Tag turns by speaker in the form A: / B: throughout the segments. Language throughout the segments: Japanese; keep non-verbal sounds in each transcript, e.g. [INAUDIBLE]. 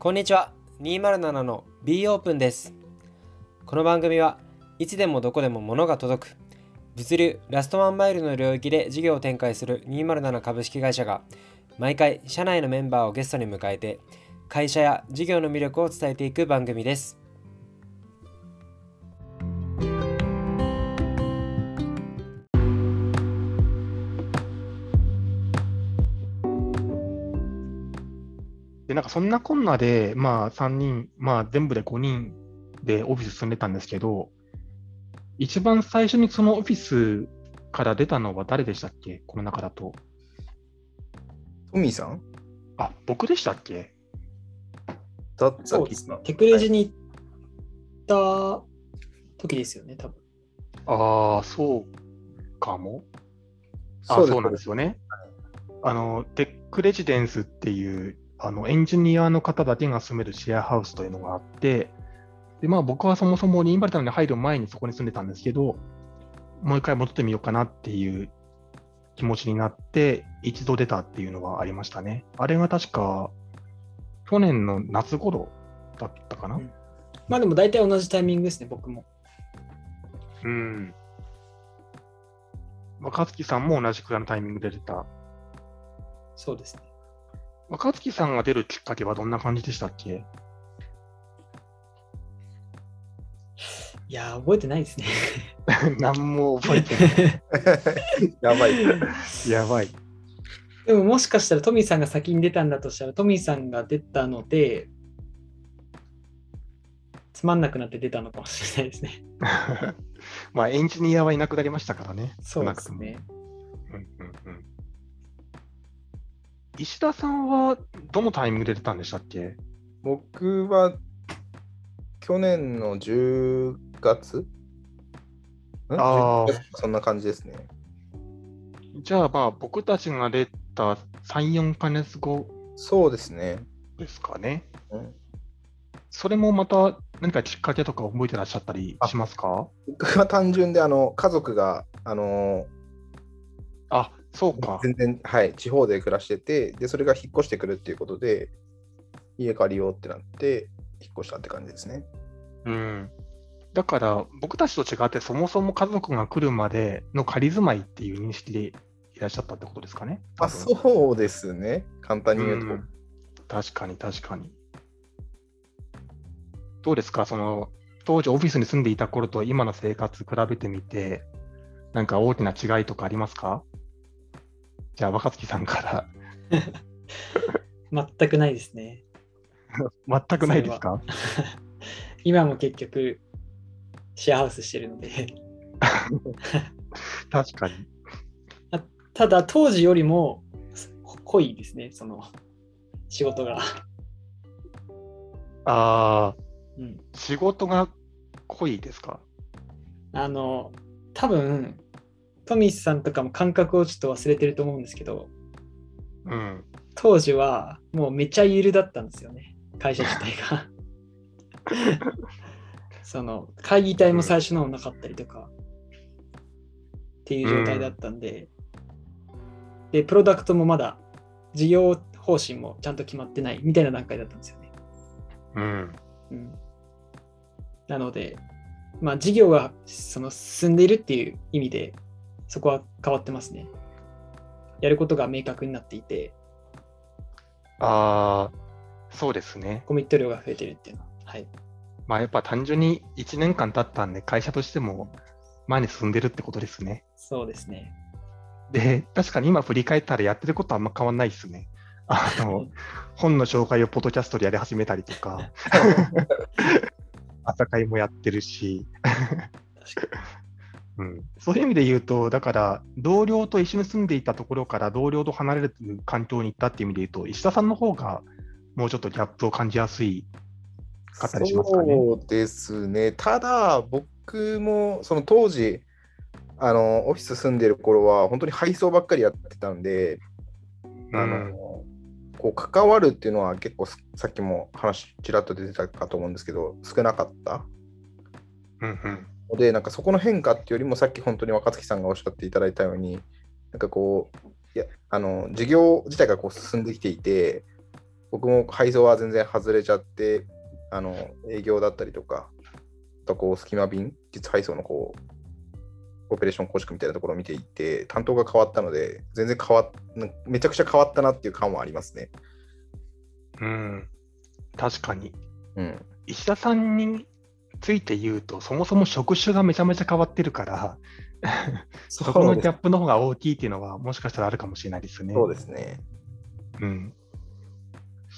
A: こんにちは。207の B オープンです。この番組はいつでもどこでも物が届く物流ラストワンマイルの領域で事業を展開する207株式会社が毎回社内のメンバーをゲストに迎えて会社や事業の魅力を伝えていく番組です。
B: で、なんかそんなこんなで、まあ3人、まあ全部で5人でオフィス住んでたんですけど、一番最初にそのオフィスから出たのは誰でしたっけ？この中だと。
C: トミーさん？
B: あ、僕でしたっけ？
C: だった
D: そうですね。テクレジに行った時ですよね、多分。
B: ああ、そうかも。あ
C: そう
B: なんですよね。あの、テックレジデンスっていう、あの、エンジニアの方だけが住めるシェアハウスというのがあって、で、まあ僕はそもそもリンバルタムに入る前にそこに住んでたんですけど、もう一回戻ってみようかなっていう気持ちになって、一度出たっていうのはありましたね。あれが確か、去年の夏頃だったかな？
D: うんまあでも大体同じタイミングですね、僕も。
B: うん。若月さんも同じくらいのタイミングで出た。
D: そうですね。
B: 若月さんが出るきっかけはどんな感じでしたっけ？
D: いやー、覚えてないですね。[LAUGHS]
B: 何も覚えてない。[LAUGHS]
C: やばい。
B: やばい。
D: でももしかしたらトミーさんが先に出たんだとしたら、トミーさんが出たので、つまんなくなって出たのかもしれないですね。[LAUGHS]
B: まあ、エンジニアはいなくなりましたからね。
D: そうですね。
B: 石田さんはどのタイミングで出たんでしたっけ？
C: 僕は去年の10月？ん？
B: あー
C: 10月そんな感じですね。
B: じゃあ、まあ、僕たちが出た3、4ヶ月後
C: そうですね。
B: ですかね。
C: うん
B: それもまた何かきっかけとか覚えてらっしゃったりしますか？
C: 僕は単純であの家族があの
B: あ、そうか。
C: 全然、はい、地方で暮らしててで、それが引っ越してくるっていうことで、家借りようってなって、引っ越したって感じですね。
B: うん。だから、僕たちと違って、そもそも家族が来るまでの仮住まいっていう認識でいらっしゃったってことですかね。
C: あ、そうですね。簡単に言うと。
B: ん確かに、確かに。どうですか？その、当時オフィスに住んでいた頃と今の生活比べてみて、なんか大きな違いとかありますか？じゃあ、若月さんから。[LAUGHS]
D: 全くないですね。
B: 全くないですか？[LAUGHS]
D: 今も結局、シェアハウスしてるので。[LAUGHS]
B: 確かに。
D: ただ、当時よりも濃いですね、その仕事が。
B: ああ、
D: うん、
B: 仕事が濃いですか？
D: あの、多分トミーさんとかも感覚をちょっと忘れてると思うんですけど、
B: うん。
D: 当時はもうめちゃゆるだったんですよね、会社自体が。[LAUGHS] その会議体も最初のなかったりとか、っていう状態だったんで、で、プロダクトもまだ事業方針もちゃんと決まってないみたいな段階だったんですよね。
B: うん。
D: うん、なので、まあ、事業がその進んでいるっていう意味で、そこは変わってますね。やることが明確になっていて、
B: ああ、そうですね。
D: コミット量が増えてるっていうのは。はい。
B: まあやっぱ単純に1年間経ったんで、会社としても前に進んでるってことですね。
D: そうですね。
B: で、確かに今振り返ったらやってることはあんま変わんないですね。あの、[LAUGHS] 本の紹介をポッドキャストでやり始めたりとか、[LAUGHS] 朝会もやってるし、
D: 確か
B: うん、そういう意味で言うと、だから同僚と一緒に住んでいたところから同僚と離れる環境に行ったっていう意味で言うと、石田さんの方がもうちょっとギャップを感じやすいかったりしますかね？
C: そうですね。ただ、僕もその当時、あのオフィス住んでる頃は、本当に配送ばっかりやってたんで、あのこう関わるっていうのは結構すさっきも話ちらっと出てたかと思うんですけど少なかった
B: うんうん
C: のでなんかそこの変化っていうよりもさっき本当に若月さんがおっしゃっていただいたようになんかこういやあの事業自体がこう進んできていて僕も配送は全然外れちゃって、あの営業だったりとか、あとこう隙間便、実配送のこうオペレーション構築みたいなところを見ていて、担当が変わったので、全然変わっめちゃくちゃ変わったなっていう感はありますね。
B: うん。確かに。
C: うん。
B: 石田さんについて言うと、そもそも職種がめちゃめちゃ変わってるから、[LAUGHS] そこのギャップの方が大きいっていうのは、もしかしたらあるかもしれないですね。
C: そうですね。
B: うん。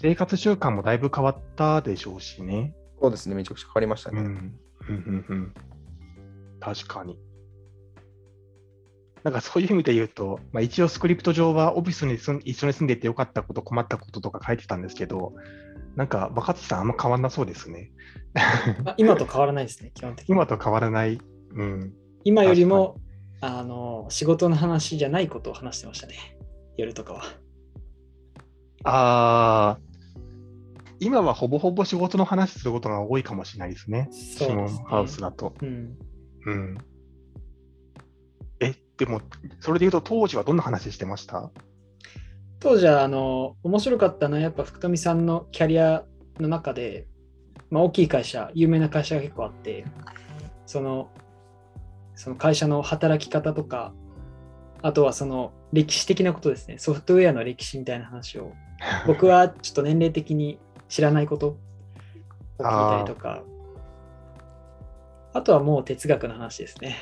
B: 生活習慣もだいぶ変わったでしょうしね。
C: そうですね。めちゃくちゃ変わりましたね。
B: うん。うんうんうん。確かに。なんかそういう意味で言うと、まあ、一応スクリプト上はオフィスに一緒に住んでいてよかったこと、困ったこととか書いてたんですけど、なんか若槻さんあんま変わんなそうですね。
D: あ [LAUGHS] 今と変わらないですね、基本的に。
B: 今と変わらない。うん。
D: 今よりもあの仕事の話じゃないことを話してましたね、夜とかは。
B: ああ、今はほぼほぼ仕事の話することが多いかもしれないですね。シモンハウスだと。
D: うん。
B: うん。え、でも、それで言うと当時はどんな話してました？
D: 当時はあの面白かったのはやっぱ福富さんのキャリアの中で、まあ、大きい会社有名な会社が結構あってそのその会社の働き方とかあとはその歴史的なことですね。ソフトウェアの歴史みたいな話を [LAUGHS] 僕はちょっと年齢的に知らないことを聞いたりとか。あとはもう哲学の話ですね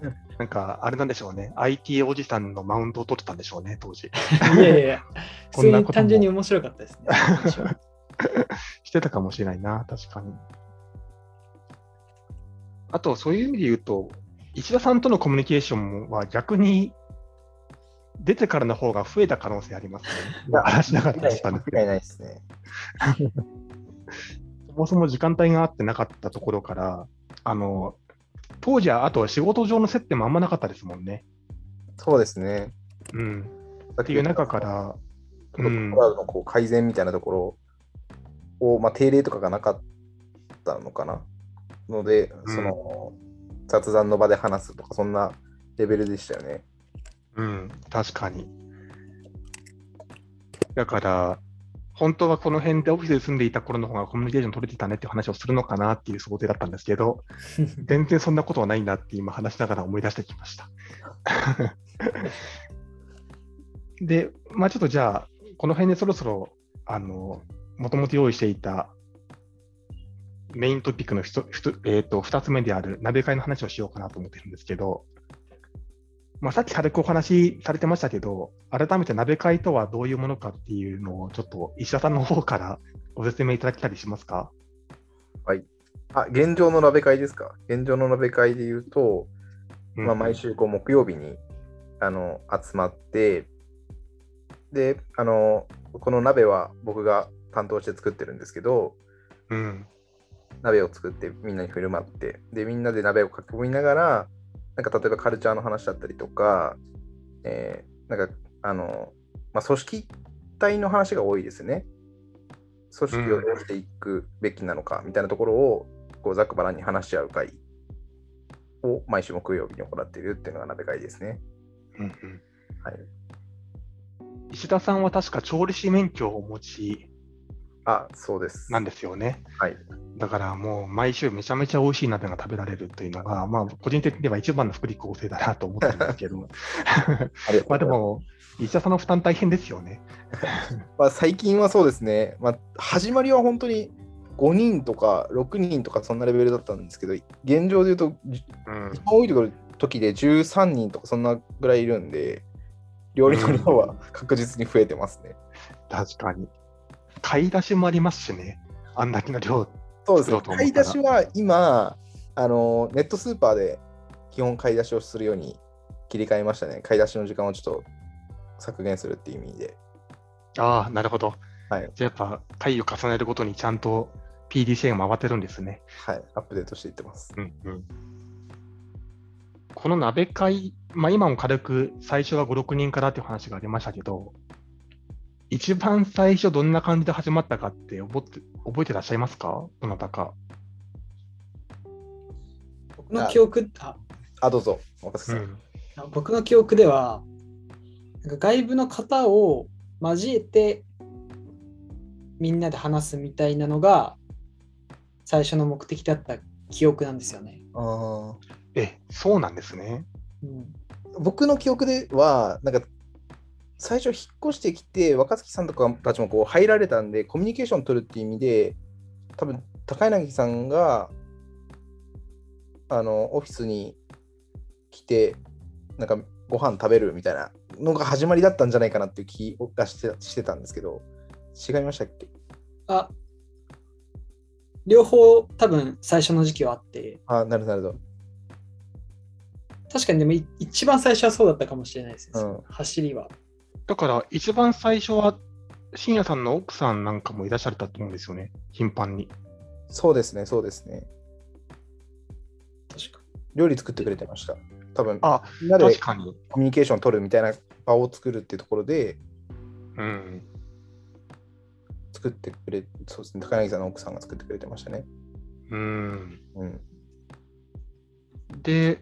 D: [LAUGHS]
B: なんか、あれなんでしょうね。IT おじさんのマウントを取ってたんでしょうね、当時。
D: いやいやいや [LAUGHS]
B: こんなことも
D: 単純に面白かったですね [LAUGHS]
B: してたかもしれないな、確かに。あと、そういう意味で言うと、石田さんとのコミュニケーションは逆に出てからの方が増えた可能性ありますね。話しなかったです
C: ね。
B: そもそも時間帯があってなかったところから、あの、当時はあと仕事上の接点もあんまなかったですもんね。
C: そうですね。
B: うん。
C: っ
B: っていう中から、
C: プロクラウドのこう改善みたいなところを、まあ、定例とかがなかったのかなので、
B: うん
C: その雑談の場で話すとか、そんなレベルでしたよね。
B: うん、確かに。だから、本当はこの辺でオフィスで住んでいた頃の方がコミュニケーション取れてたねっていう話をするのかなっていう想定だったんですけど、[LAUGHS] 全然そんなことはないんだって今話しながら思い出してきました。で、まあちょっとじゃあ、この辺でそろそろ、あの、もともと用意していたメイントピックのひとひとえーと2つ目である鍋会の話をしようかなと思ってるんですけど、まあ、さっき軽くお話しされてましたけど、改めて鍋会とはどういうものかっていうのを、ちょっと石田さんの方からご説明いただけたりしますか？
C: あ、現状の鍋会ですか？現状の鍋会で言うと、まあ、
B: うん
C: 毎週こう木曜日にあの集まって、で、あの、この鍋は僕が担当して作ってるんですけど、
B: うん。
C: 鍋を作ってみんなに振る舞って、で、みんなで鍋を囲みながら、なんか例えばカルチャーの話だったりとか、えーなんか、あの、まあ、組織体の話が多いですね。組織をどうしていくべきなのかみたいなところを、こうざっくばらんに話し合う会を毎週木曜日に行っているっていうのが鍋会ですね。
B: うんうん
C: はい。
B: 石田さんは確か調理師免許をお持ち
C: あ、そうです。
B: なんですよね。
C: はい。
B: だからもう毎週めちゃめちゃ美味しい鍋が食べられるというのが、まあ個人的には一番の福利厚生だなと思ってるんですけど、[LAUGHS]
C: ま
B: あでも、石田さんの負担大変ですよね。[LAUGHS]
C: まあ、最近はそうですね、まあ、始まりは本当に5人とか6人とかそんなレベルだったんですけど、現状で言うと、一番多いところ時で13人とかそんなぐらいいるんで、料理の量は確実に増えてますね。
B: 確かに。買い出しもありますしね。あんだけの量。
C: そうですね買い出しは今、あのネットスーパーで基本買い出しをするように切り替えましたね。買い出しの時間をちょっと削減するっていう意味で。
B: ああ、なるほど。
C: はい、
B: じゃあやっぱ回を重ねるごとにちゃんと PDCA が回ってるんですね。
C: はい、アップデートしていってます。
B: うんうん。この鍋会、まあ今も軽く最初は5、6人からっていう話がありましたけど、一番最初どんな感じで始まったかって覚えて覚えてらっしゃいますか？どなたか。
D: 僕の記憶あ
C: あ、どうぞ、さん。
B: うん
D: 僕の記憶では、なんか外部の方を交えてみんなで話すみたいなのが最初の目的だった記憶なんですよね。
C: あー
B: え、そうなんですね。
D: うん、
C: 僕の記憶では、なんか、最初引っ越してきて、若槻さんとかたちもこう入られたんで、コミュニケーション取るっていう意味で、多分高柳さんが、あの、オフィスに来て、なんかご飯食べるみたいなのが始まりだったんじゃないかなっていう気がしてしてたんですけど、違いましたっけ？
D: あ両方多分最初の時期はあって
C: あ、なるほど、なるほど。
D: 確かにでもい一番最初はそうだったかもしれないですね、
C: うん
D: 走りは。
B: だから、一番最初は、深夜さんの奥さんなんかもいらっしゃったと思うんですよね、頻繁に。
C: そうですね、そうですね。
D: 確か
C: 料理作ってくれてました。多分
B: あ、
C: みんなで
B: 確かに。
C: コミュニケーション取るみたいな場を作るっていうところで
B: うん。
C: 作ってくれ、そうですね、高柳さんの奥さんが作ってくれてましたね。
B: うん。
C: うん。
B: で、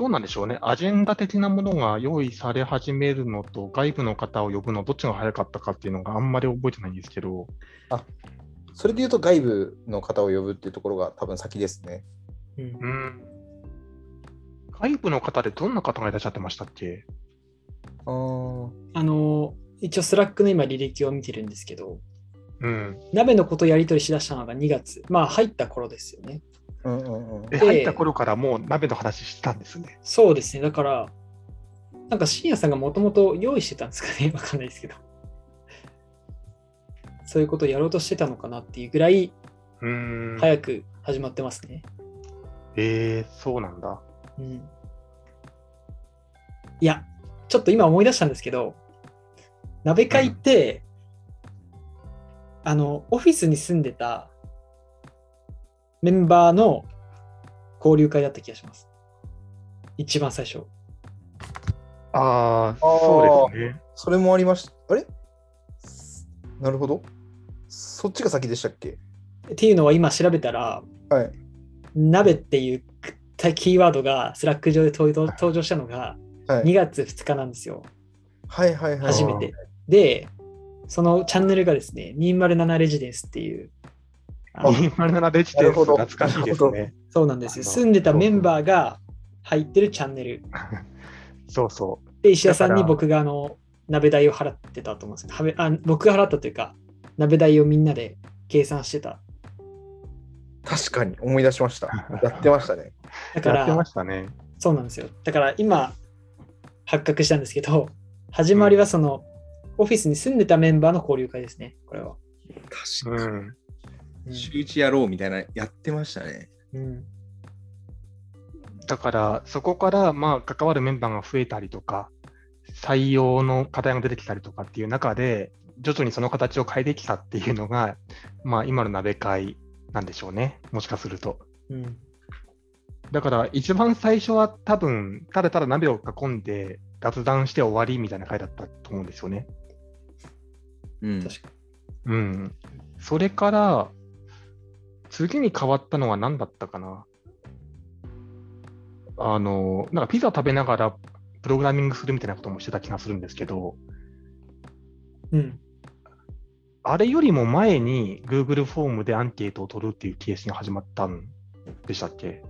B: どうなんでしょうね、アジェンダ的なものが用意され始めるのと、外部の方を呼ぶの、どっちが早かったかっていうのがあんまり覚えてないんですけど、
C: それで言うと外部の方を呼ぶっていうところが多分先ですね。
D: うん
B: うん。外部の方でどんな方がいらっしゃってましたっけ？
C: あー
D: あの一応 Slack の今履歴を見てるんですけど
B: うん。
D: 鍋のことやり取りしだしたのが2月まあ入った頃ですよね
C: うんうんうん。
B: 入った頃からもう鍋の話してたんですね。
D: そうですねだからなんか深夜さんがもともと用意してたんですかね [LAUGHS] わかんないですけどそういうことをやろうとしてたのかなっていうぐらいう
B: ーん。
D: 早く始まってますね、
B: えー、そうなんだ。
D: うんいや、ちょっと今思い出したんですけど、鍋会って、あの、オフィスに住んでたメンバーの交流会だった気がします。一番最初。
B: ああ、そうですね。
C: それもありました。あれ？なるほど。そっちが先でしたっけ？
D: っていうのは今調べたら、
C: はい。
D: 鍋っていうキーワードが Slack 上で登場したのが
C: はい
D: 2月2日なんですよ。
C: はいはいはい。
D: 初めて。で、そのチャンネルがですね、207レジデンスっていう、
B: 207レジ
C: デ
B: 懐かしいです
C: な
B: ね。
D: そうなんですよ。住んでたメンバーが入ってるチャンネル。[LAUGHS]
B: そうそ
D: で、石田さんに僕があの鍋代を払ってたと思うんですけどあ、僕が払ったというか、鍋代をみんなで計算してた。
C: 確かに思い出しました。[LAUGHS] やってましたね。
D: だから
B: やってま、したね。
D: そうなんですよ。だから今、発覚したんですけど、始まりはその、オフィスに住んでたメンバーの交流会ですね、これは。
C: 確かに。
B: うん。
D: うん
C: 週一やろうみたいな、やってましたね。
D: うん
B: だから、そこから、まあ、関わるメンバーが増えたりとか、採用の課題が出てきたりとかっていう中で、徐々にその形を変えてきたっていうのが、まあ、今の鍋会なんでしょうね。もしかすると。
D: うん
B: だから、一番最初は多分、ただただ鍋を囲んで雑談して終わりみたいな回だったと思うんですよね。
C: うん。
D: 確か
B: うん。それから、次に変わったのは何だったかな？あの、なんかピザ食べながらプログラミングするみたいなこともしてた気がするんですけど、
D: うん。
B: あれよりも前に Google フォームでアンケートを取るっていうケースが始まったんでしたっけ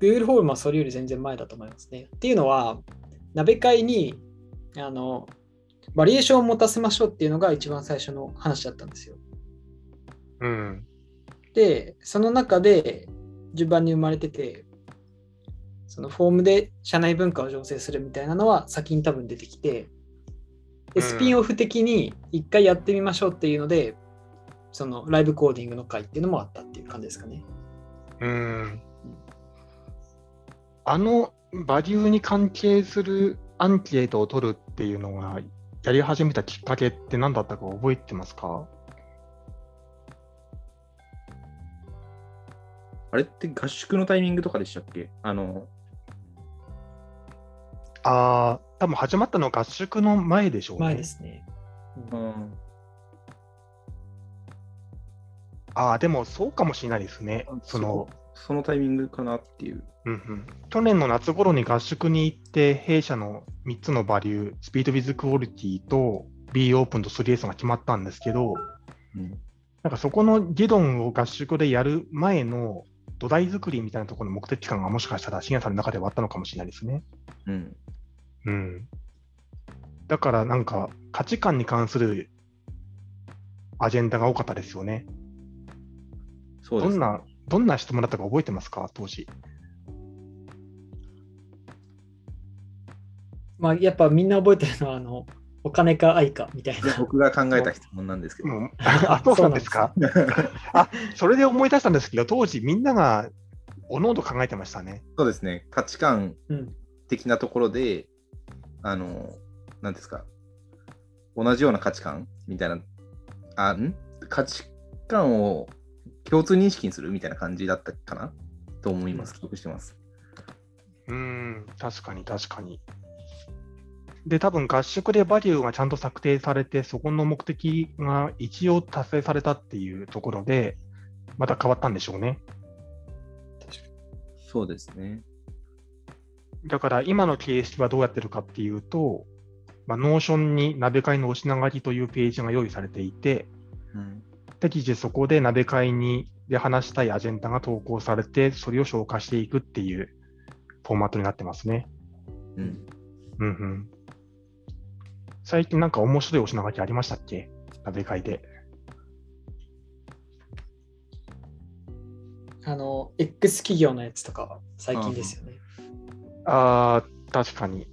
D: ？Google フォームはそれより全然前だと思いますね。っていうのは、鍋会にあのバリエーションを持たせましょうっていうのが一番最初の話だったんですよ。
B: うん。
D: で、その中で順番に生まれてて、そのフォームで社内文化を醸成するみたいなのは先に多分出てきて、
B: うん
D: でスピンオフ的に一回やってみましょうっていうので、そのライブコーディングの会っていうのもあったっていう感じですかね。
B: うん。あのバリューに関係するアンケートを取るっていうのがやり始めたきっかけって何だったか覚えてますか？
C: あれって合宿のタイミングとかでしたっけ？あの、
B: ああ、多分始まったのは合宿の前でしょうね。
D: 前ですね。うん
C: うん。
B: ああ、でもそうかもしれないですね。その、
C: そのタイミングかなっていう。
B: うんうん、去年の夏頃に合宿に行って、弊社の3つのバリュー、スピード・ウィズ・クオリティと B オープンと 3S が決まったんですけど、
C: うん
B: なんかそこの議論を合宿でやる前の土台作りみたいなところの目的感がもしかしたら、信也さんの中ではあったのかもしれないですね。
C: うん。
B: うん。だからなんか価値観に関するアジェンダが多かったですよね。
C: そうです。
B: どんな、どんな質問だったか覚えてますか、当時。
D: まあ、やっぱみんな覚えてるのは、あの、お金か愛かみたいな。
C: 僕が考えた質問なんですけど。
B: もう [LAUGHS] あ、そうなんですか。あ、それで思い出したんですけど、当時みんながおのおの考えてましたね。
C: そうですね。価値観
D: うん。
C: 的なところで、あの、なんですか？同じような価値観みたいな、あ、ん？価値観を共通認識にするみたいな感じだったかな？と思います。記憶してます。
B: うーん、確かに確かに。で、多分合宿でバリューがちゃんと策定されて、そこの目的が一応達成されたっていうところで、また変わったんでしょうね。
C: そうですね。
B: だから今の形式はどうやってるかっていうと、まあ、 Notion に鍋会のお品書きというページが用意されていて、
C: うん。
B: 適時そこで鍋会にで話したいアジェンダが投稿されて、それを消化していくっていうフォーマットになってますね。
C: うん。
B: うんうん。最近なんか面白いお品書きありましたっけ？鍋会で。
D: あの、X 企業のやつとかは最近ですよね。
B: ああ、確かに。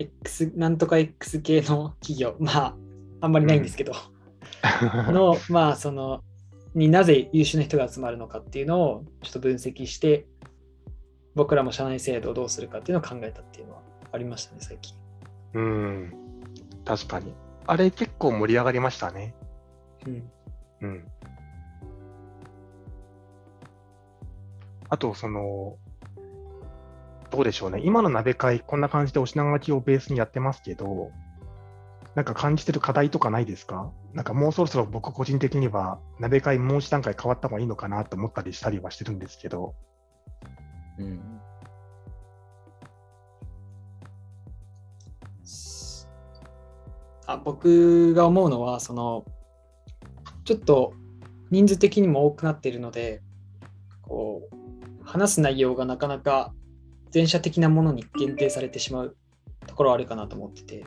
D: X、なんとか X 系の企業、まあ、あんまりないんですけど、の、まあ、その、になぜ優秀な人が集まるのかっていうのをちょっと分析して、僕らも社内制度をどうするかっていうのを考えたっていうのはありましたね、最近。
B: うん。確かに。あれ結構盛り上がりましたね。
D: うん。
B: うん。あと、その、どうでしょうね。今の鍋会、こんな感じでお品書きをベースにやってますけど、なんか感じてる課題とかないですか？なんかもうそろそろ僕個人的には、鍋会もう一段階変わった方がいいのかなと思ったりしたりはしてるんですけど、
C: うん。
D: あ僕が思うのは、その、ちょっと人数的にも多くなっているので、こう、話す内容がなかなか全社的なものに限定されてしまうところはあるかなと思ってて。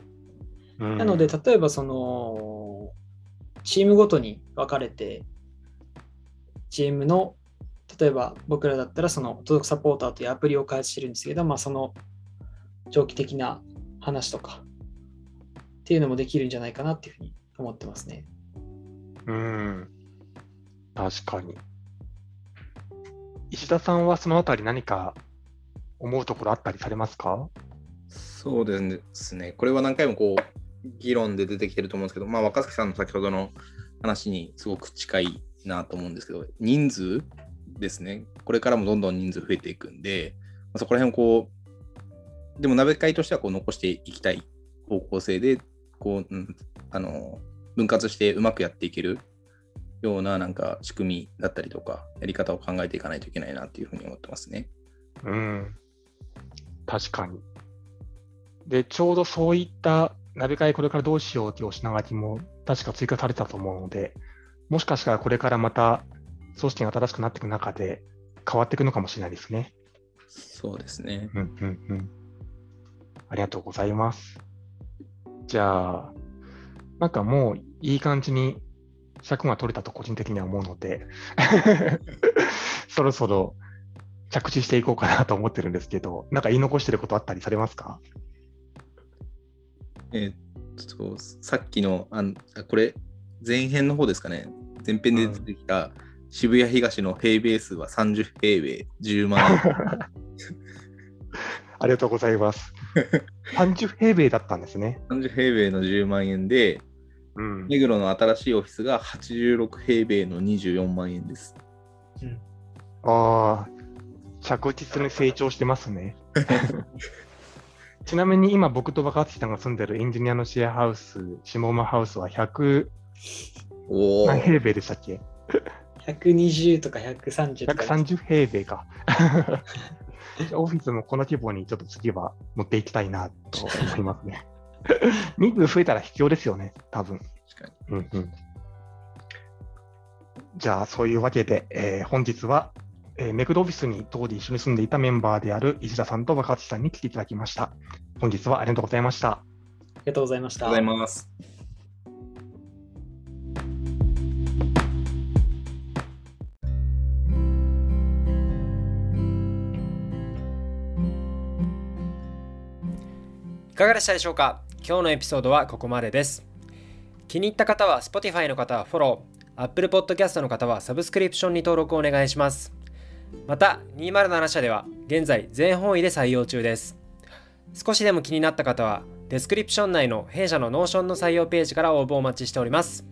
B: うん
D: なので、例えばその、チームごとに分かれて、チームの、例えば僕らだったらその、届くサポーターというアプリを開発してるんですけど、まあその、長期的な話とか、っていうのもできるんじゃないかなっていうふうに思ってますね。
B: うん。確かに。石田さんはそのあたり何か思うところあったりされますか？
C: そうですね。これは何回もこう、議論で出てきてると思うんですけど、まあ、若槻さんの先ほどの話にすごく近いなと思うんですけど、人数ですね。これからもどんどん人数増えていくんで、まあそこら辺をこう、でも鍋会としてはこう残していきたい方向性で、こう、うん、あの、分割してうまくやっていけるようななんか仕組みだったりとか、やり方を考えていかないといけないなっていうふうに思ってますね。
B: うん。確かに。で、ちょうどそういった鍋会これからどうしようというお品書きも確か追加されたと思うので、もしかしたらこれからまた組織が新しくなっていく中で変わっていくのかもしれないですね。
C: そうですね。
B: うんうんうん。ありがとうございます。じゃあ、なんかもういい感じに尺が取れたと個人的には思うので、[LAUGHS] そろそろ着地していこうかなと思ってるんですけど、なんか言い残してることあったりされますか？
C: えーっと、さっきの、あこれ、前編の方ですかね。前編で出てきた渋谷東の平米数は30平米10万円。[LAUGHS]
B: ありがとうございます。30平米だったんですね。
C: 30平米の10万円で、
B: うん。
C: 目黒の新しいオフィスが86平米の24万円です。
B: ああ、着実に成長してますね。[LAUGHS] ちなみに今僕と若槻さんが住んでるエンジニアのシェアハウス、下馬ハウスは100
C: おお。
B: 何平米でしたっけ
D: ？120とか130とか。
B: 130平米か。[LAUGHS] オフィスもこの規模にちょっと次は持っていきたいなと思いますね。[LAUGHS] 人数増えたら必要ですよね、多分。
C: 確か
B: うんうん。じゃあ、そういうわけで、えー本日は、えーメクドオフィスに当時一緒に住んでいたメンバーである石田さんと若内さんに来ていただきました。本日はありがとうございました。
D: ありがとうございました。
C: ありがとうございます。
A: いかがでしたでしょうか？今日のエピソードはここまでです。気に入った方は Spotify の方はフォロー、Apple Podcast の方はサブスクリプションに登録をお願いします。また、207社では現在全方位で採用中です。少しでも気になった方は、デスクリプション内の弊社の Notion の採用ページから応募をお待ちしております。